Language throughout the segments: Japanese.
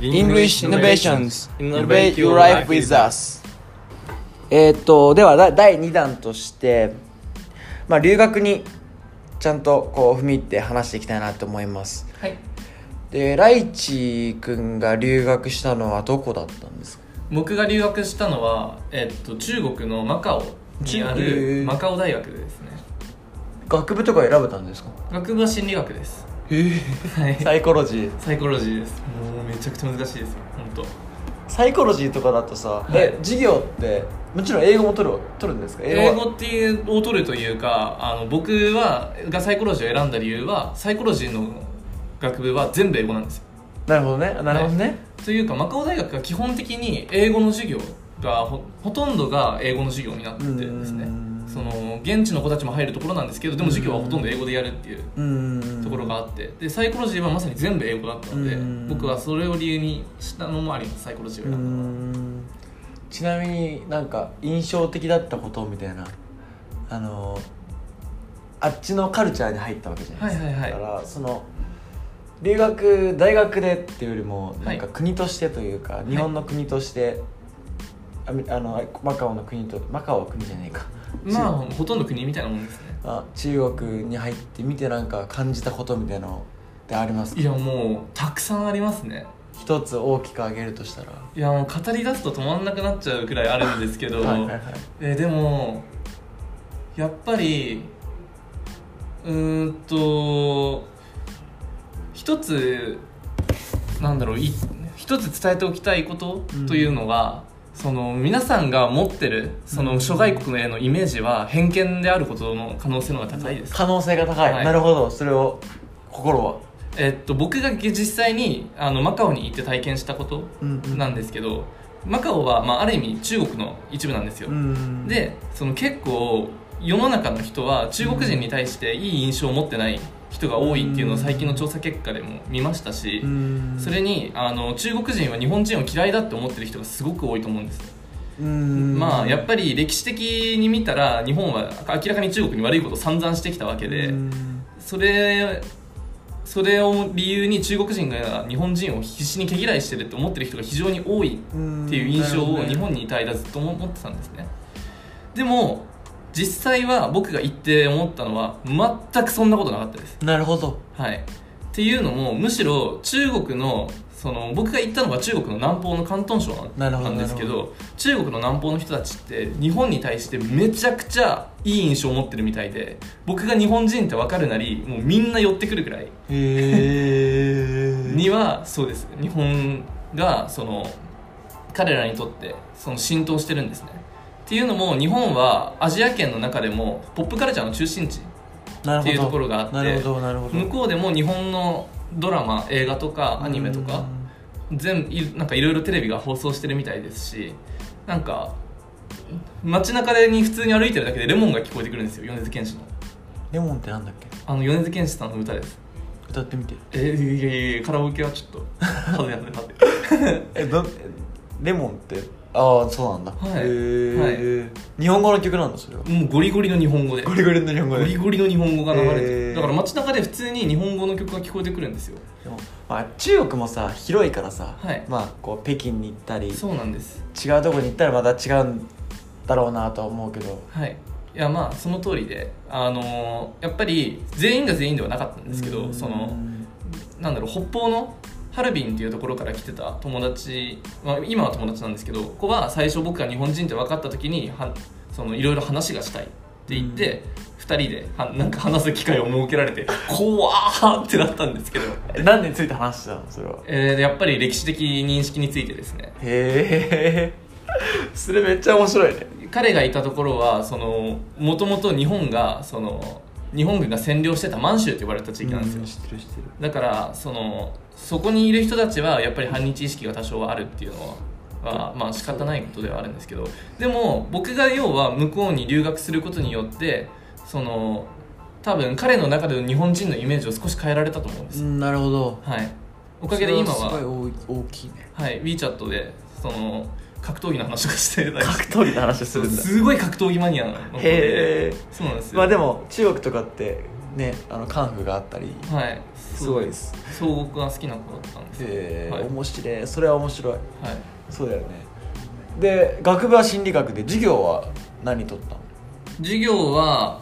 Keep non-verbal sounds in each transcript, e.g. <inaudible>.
English Innovations. Innovate Your Life with Us. えーっとではだ第2弾として、まあ、留学にちゃんとこう踏み入って話していきたいなと思います。はい。でライチ君が留学したのはどこだったんですか？僕が留学したのは、えっと、中国のマカオにあるマカオ大学でですね。学部とか選べたんですか？学部は心理学ですへえはい。サイコロジー。サイコロジーです。もうめちゃくちゃ難しいですよ。本サイコロジーとかだとさ、はい。え授業ってもちろん英語も取る取るんですか？当英は。語っていうを取るというかあの僕はがサイコロジーを選んだ理由はサイコロジーの学部は全部英語なんですよ。なるほどね。なるほどね、というかマカオ大学が基本的に英語の授業がほほとんどが英語の授業になってるんですね。うんその現地の子たちも入るところなんですけどでも授業はほとんど英語でやるっていうところがあってでサイコロジーはまさに全部英語だったのでうん。僕はそれを理由にしたのもありますサイコロジーを選んだのはん。ちなみになんか印象的だったことみたいなあのあっちのカルチャーに入ったわけじゃないですか、はいはいはい。だからその留学大学でっていうよりもなんかはい。国としてというか、日本の国としてあみあのマカオの国とマカオは国じゃないかまあほとんど国みたいなもんですね。あ中国に入ってみてなんか感じたことみたいなのってありますか？いやもうたくさんありますね。一つ大きく挙げるとしたら。いやもう語り出すと止まんなくなっちゃうくらいあるんですけどはいはいはい。えーでもやっぱりうーんと一つなんだろうい一つ伝えておきたいことというのが、その皆さんが持ってるその諸外国へのイメージは偏見であることの可能性の方が高いです、可能性が高い、はい。なるほど。それを心は？えっと、僕が実際にあのマカオに行って体験したことうんうん。なんですけど、マカオは、まあ、ある意味中国の一部なんですよ、うん。でその結構世の中の人は中国人に対していい印象を持ってない人が多いっていうのを最近の調査結果でも見ましたし、うん。それにあの中国人は日本人を嫌いだって思ってる人がすごく多いと思うんです、うん。まあやっぱり歴史的に見たら日本は明らかに中国に悪いことを散々してきたわけで、うん。それそれを理由に中国人が日本人を必死に毛嫌いしてるって思ってる人が非常に多いっていう印象を日本にいた間ずっと思ってたんですね。でも実際は僕が行って思ったのは全くそんなことなかったです。なるほど。はい。っていうのもむしろ中国のその僕が行ったのが中国の南方の広東省なんですけど中国の南方の人たちって日本に対してめちゃくちゃいい印象を持ってるみたいで僕が日本人って分かるなりもうみんな寄ってくるくらい。<laughs> にはそうです。日本がその彼らにとってその浸透してるんですねっていうのも日本はアジア圏の中でもポップカルチャーの中心地っていうところがあって向こうでも日本のドラマ映画とかアニメとか全いなんかいろいろテレビが放送してるみたいですしなんか街中でに普通に歩いてるだけでレモンが聞こえてくるんですよ米津玄師の。レモンってなんだっけ？あの米津玄師さんの歌です。歌ってみて。えー、いやいやいやカラオケはちょっと <laughs> えどレモンって？ああそうなんだ。はい。へえ日本語の曲なんだそれは。もうゴリゴリの日本語で。ゴリゴリの日本語で。ゴリゴリの日本語が流れてだから街中で普通に日本語の曲が聞こえてくるんですよ。でもまあ中国もさ広いからさはい。まあこう北京に行ったりそうなんです。違うとこに行ったらまた違うんだろうなとは思うけど。はい。いやまあその通りであのーやっぱり全員が全員ではなかったんですけうん。どそのなんだろう北方のハルビンっていうところから来てた友達、まあ、今は友達なんですけどここは最初僕が日本人って分かった時にはそのいろいろ話がしたいって言って、二人ではなんか話す機会を設けられて <laughs> 怖ーってなったんですけど、え何について話してたのそれは？えーやっぱり歴史的認識についてですね。へえ <laughs> それめっちゃ面白いね。彼がいたところはそのもともと日本がその日本軍が占領してた満州と呼ばれた地域なんですよ、知ってる知ってる。だからそのそこにいる人たちはやっぱり反日意識が多少はあるっていうのは、まあ仕方ないことではあるんですけどでも僕が要は向こうに留学することによってその多分彼の中での日本人のイメージを少し変えられたと思うんです、うんなるほど。はい。おかげで今それすはごい大大きいね。はい。WeChat でその格闘技の話とかして格闘技の話するんだ。すごい格闘技マニアなので。へえそうなんですよ。まあでも中国とかってねあのカンフーがあったり。はいす。ごいです。総合が好きな子だったんです。え、はい。面白い。それは面白い。はい。そうだよね。で学部は心理学で授業は何取ったの？授業は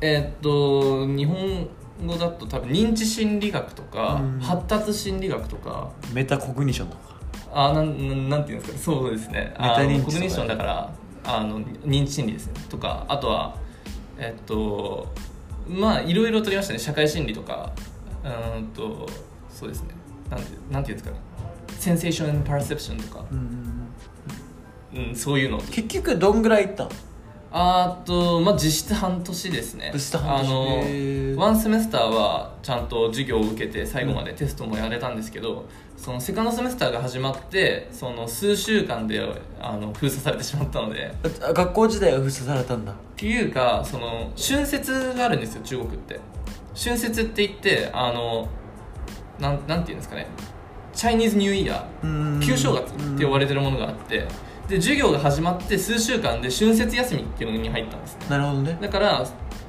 えーっと日本語だと多分認知心理学とかうん。発達心理学とか。メタコグニションとか。あなんなんなんていうんですかそうですね。あメタ認知コグニションだからあの認知心理ですね。とかあとはえっとまあいろいろ取りましたね。社会心理とかうーんとそうですね。なんてなんていうんですかね。センセーション・パーセプションとか、うん、そういうの。結局どんぐらい行ったの？あとまあ実質半年ですね。実質半年。あのワンセメスターはちゃんと授業を受けて最後までテストもやれたんですけど、そのセカンドセメスターが始まってその数週間であの封鎖されてしまったので。あ学校時代は封鎖されたんだ。っていうかその春節があるんですよ中国って春節って言ってあのなんなんていうんですかね。チャイニーズニューイヤー旧正月って呼ばれてるものがあってで授業が始まって数週間で春節休みっていうのに入ったんですね。なるほどね。だから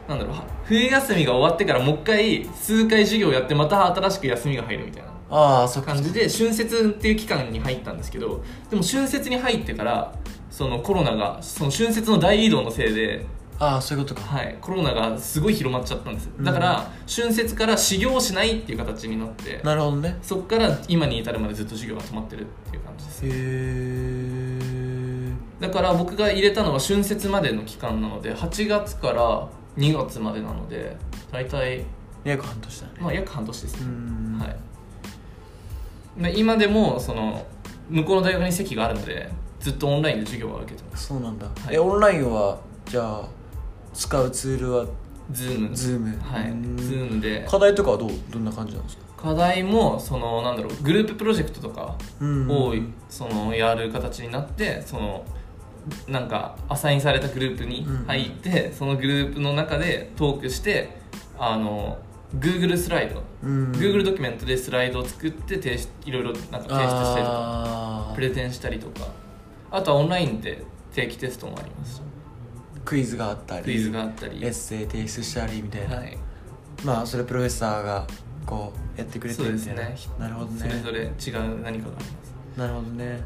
なんだろうは冬休みが終わってからもう一回数回授業やってまた新しく休みが入るみたいなああそっか。感じで春節っていう期間に入ったんですけどでも春節に入ってからそのコロナがその春節の大移動のせいで、ああそういうことか。はい、コロナがすごい広まっちゃったんです。だから、春節から始業しないっていう形になってなるほどね。そこから今に至るまでずっと授業が止まってるっていう感じです。へえだから僕が入れたのは春節までの期間なので8月から2月までなので大体、約半年だね。まあ、約半年ですうね、ん。はい。まあ今でもその向こうの大学に席があるのでずっとオンラインで授業は受けてます。そうなんだ、い。えオンラインはじゃあ使うツールは Zoom。Zoom。はい。うん。 Zoom で。課題とかはどうどんな感じなんですか？課題もそのなんだろうグループプロジェクトとかうん。をそのやる形になってそのなんかアサインされたグループに入って、そのグループの中でトークしてあの Google スライド、うん。Google ドキュメントでスライドを作って提出いろいろなんか提出したりとかあー。プレゼンしたりとか。あとはオンラインで定期テストもありますクイズがあったりクイズがあったり。エッセイ提出したりみたいな、はい。まあそれプロフェッサーがこうやってくれてるみたいですね。ななるほどそれねぞれ違う何かがあります。なるほどね。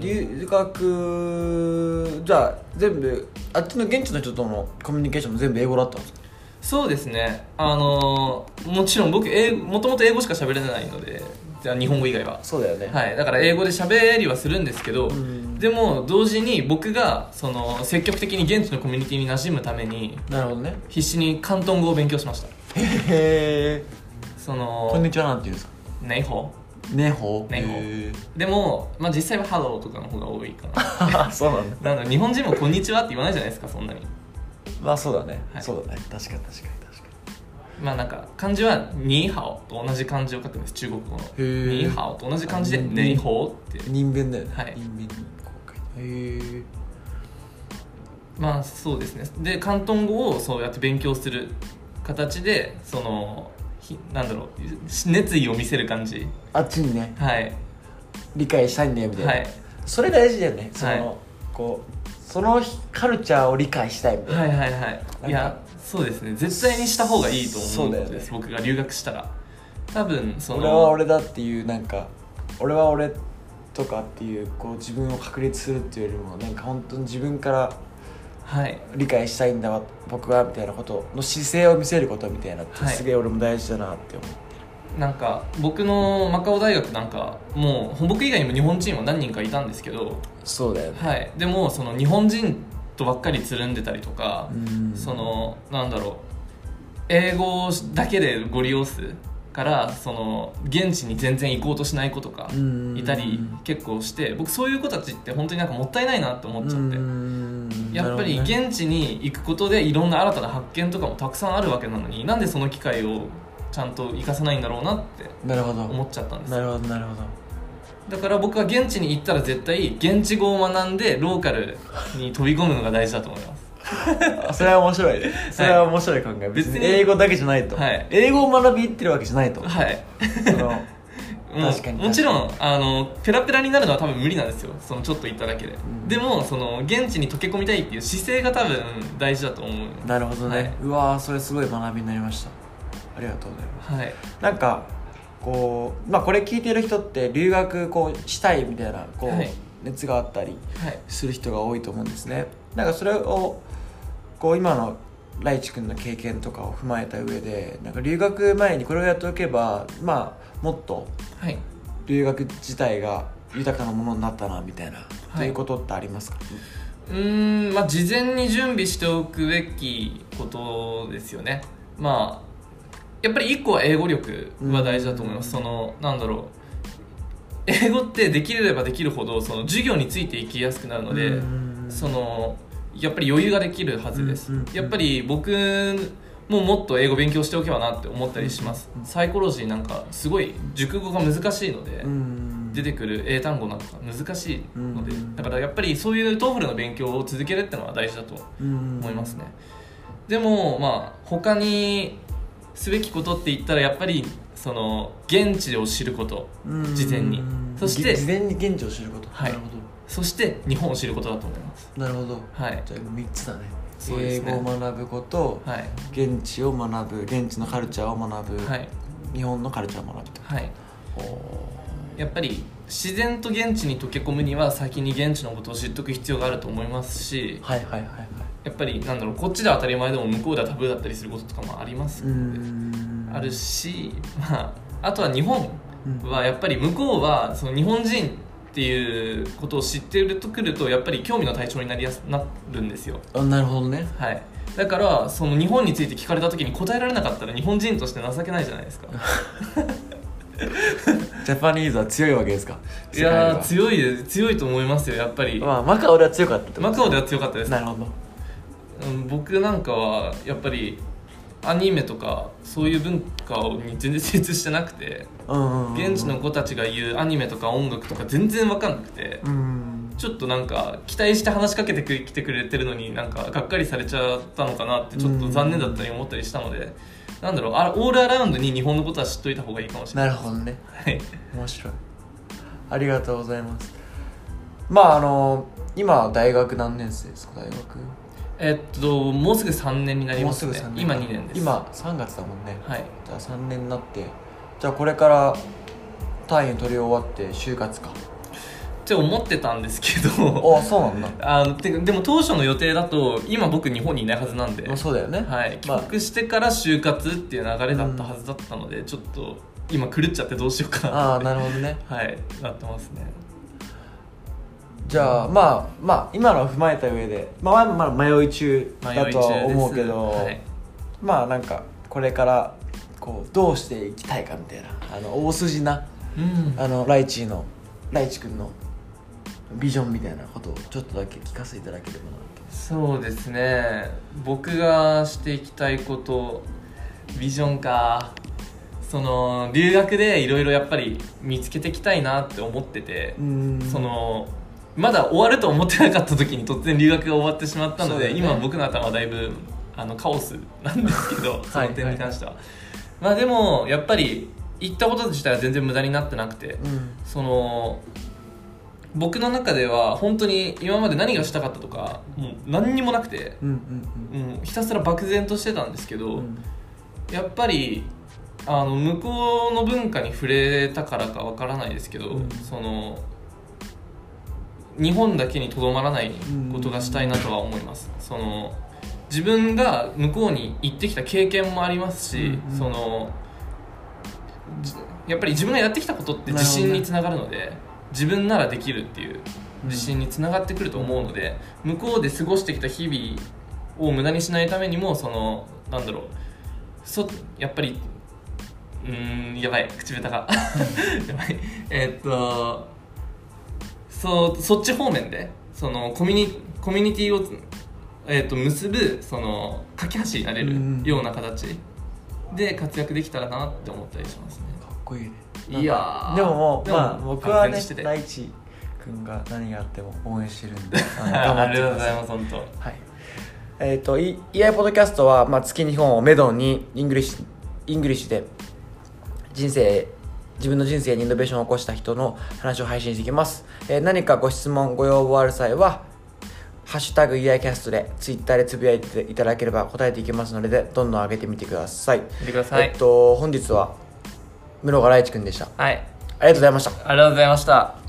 留学じゃあ全部あっちの現地の人とのコミュニケーションも全部英語だったんですか？そうですね。あのもちろん僕英もともと英語しか喋れないのでじゃあ日本語以外は。そうだよね。はい、だから英語で喋りはするんですけど、うんでも同時に僕がその積極的に現地のコミュニティに馴染むためになるほどね。必死に広東語を勉強しました。へえそこんにのちはなんて言うんですか？你好 你好 你好 へえでも、まあ、実際はハローとかの方が多いかな。ー <laughs> そうなんだ。日本人もこんにちはって言わないじゃないですかそんなに。まあそうだね、はい。そうだね。確かに確かにまあなんか漢字はニーハオと同じ漢字を書くんです。中国語の。ー。ニーハオと同じ漢字であ 你好 って。に人弁だよね。はい。人弁にこう書いてへえまあそうですね。で広東語をそうやって勉強する形でそのひなんだろう。熱意を見せる感じ。あっちにね。はい。理解したいんだよみたいな、はい。それ大事だよね。その、はい。こうそのカルチャーを理解したいみたいな、はいはいはい。いやそうですね。絶対にした方がいいと思うんそうだよね。です、僕が留学したら。多分その俺は俺だっていうなんか俺は俺とかっていうこう自分を確立するっていうよりもなんか本当に自分からはい。理解したいんだわ僕はみたいなことの姿勢を見せることみたいなってはい。すげえ俺も大事だなって思ってなんか僕のマカオ大学なんかもう僕以外にも日本人は何人かいたんですけどそうだよね。はい。でもその日本人とばっかりつるんでたりとか、うん。そのなんだろう英語だけでご利用するからその現地に全然行こうとしない子とかうん。いたり結構して僕そういう子たちって本当になんかもったいないなって思っちゃって。うん。やっぱり現地に行くことでいろんな新たな発見とかもたくさんあるわけなのになんでその機会をちゃんと生かさないんだろうなって思っちゃったんですなるほどなるほどだから僕は現地に行ったら絶対現地語を学んでローカルに飛び込むのが大事だと思います。あそれは面白い。ねそれは面白い考え、別に英語だけじゃないと、はい。英語を学び行ってるわけじゃないと、はい。その <laughs> 確かに。もちろんあのペラペラになるのは多分無理なんですよ。そのちょっと行っただけで、ん。でもその現地に溶け込みたいっていう姿勢が多分大事だと思う。なるほどね、はい。うわーそれすごい学びになりました。ありがとうございます。はい。なんかこうまあこれ聞いてる人って留学こうしたいみたいなこう、はい。熱があったりはい。する人が多いと思うんですね。なんかそれをこう今のライチ君の経験とかを踏まえた上でなんか留学前にこれをやっておけばまあもっとはい。留学自体が豊かなものになったなみたいな、い。ということってありますか？うーんまあ事前に準備しておくべきことですよね。まあやっぱり一個は英語力は大事だと思います、そのなんだろう。英語ってできればできるほどその授業についていきやすくなるので、うんそのやっぱり余裕ができるはずです、うんうんうん。やっぱり僕ももっと英語勉強しておけばなって思ったりします、サイコロジーなんかすごい熟語が難しいので、うん出てくる英単語なんか難しいので、うんだからやっぱりそういう TOEFL の勉強を続けるってのは大事だとうん。思いますね、でもまあ他にすべきことって言ったらやっぱりその現地を知ることうん。事前に。そして事前に現地を知ること、はい。なるほそして日本を知ることだと思います。どなるほど。はい。じゃあ3つだね。ね。英語を学ぶこと、はい。現地を学ぶ現地のカルチャーを学ぶ、はい。日本のカルチャーを学ぶと。はい。おやっぱり自然と現地に溶け込むには先に現地のことを知っておく必要があると思いますしはいはいはいはい。やっぱりなんだろうこっちでは当たり前でも向こうではタブーだったりすることとかもあります。あるし、まあ、あとは日本うん。はやっぱり向こうはその日本人っていうことを知っているとくるとやっぱり興味の対象になりやすなるんですよ。あなるほどね。はい。だからその日本について聞かれた時に答えられなかったら日本人として情けないじゃないですか <laughs> ジャパニーズは強いわけですか？いやー強いです強いと思いますよやっぱり。まあマカオでは強かったってこと？マカオでは強かったです。なるほど。うん僕なんかはやっぱりアニメとかそういう文化に全然精通してなくてうんうんうん現地の子たちが言うアニメとか音楽とか全然分かんなくてうん。ちょっとなんか期待して話しかけてきてくれてるのになんかがっかりされちゃったのかなってちょっと残念だったり思ったりしたのでなんだろうあオールアラウンドに日本のことは知っといた方がいいかもしれなないるほどね。はい。面白い。ありがとうございます。まああの今大学何年生ですか？大学。えっともうすぐ3年になりますね。もうすぐ3年。今2年です。今3月だもんね。はい。じゃあ3年になって。じゃあこれから単位取り終わって就活かって思ってたんですけどあそうなんだ。<laughs> あのてでも当初の予定だと今僕日本にいないはずなんで、まあそうだよね。はい、帰まあ。国してから就活っていう流れだったはずだったので、ちょっと今狂っちゃってどうしようかなああってなるほどね。<laughs> はい。なってますね。じゃあまあまあ今のを踏まえた上でまあまあ迷い中だとは思うけど、はい、まあなんかこれからこうどうしていきたいかみたいなあの大筋なうん。あのライチーのライチ君のビジョンみたいなことをちょっとだけ聞かせていただければなそうですね。僕がしていきたいことビジョンかその留学でいろいろやっぱり見つけていきたいなって思っててそのまだ終わると思ってなかった時に突然留学が終わってしまったので、ね。今僕の頭はだいぶあのカオスなんですけど <laughs> その点に関しては、まあでもやっぱり行ったこと自体は全然無駄になってなくて、うん。その僕の中では本当に今まで何がしたかったとかもう何にもなくて、うんもうひたすら漠然としてたんですけど、うん。うんやっぱりあの向こうの文化に触れたからかわからないですけど、うん。その日本だけにとどまらないことがしたいなとは思います、その自分が向こうに行ってきた経験もありますし、うんうん。そのじやっぱり自分がやってきたことって自信につながるので自分ならできるっていう自信につながってくると思うので、向こうで過ごしてきた日々を無駄にしないためにもそのなんだろうそやっぱりうーんやばい口下手が。<laughs> やばい。えーっとそうそっち方面でそのコミュニコミュニティをえーっと結ぶその架け橋になれるうん。ような形で活躍できたらなって思ったりしますね。かっこいいねいやでももうまあ僕はね大地君が何があっても応援してるんで <laughs> 頑張ってください。ありがとうございます本当。はい。えっ、ー、と EI ポッドキャストは、まあ、月2本をメドに English English で人生自分の人生にイノベーションを起こした人の話を配信していきます、えー、何かご質問ご要望ある際は「ハッシュタグ #EI cast」でツイッターでつぶやいていただければ答えていきますのでどんどん上げてみてください。見てください、えっと、本日は室賀大地君でした。はい。ありがとうございました。ありがとうございました。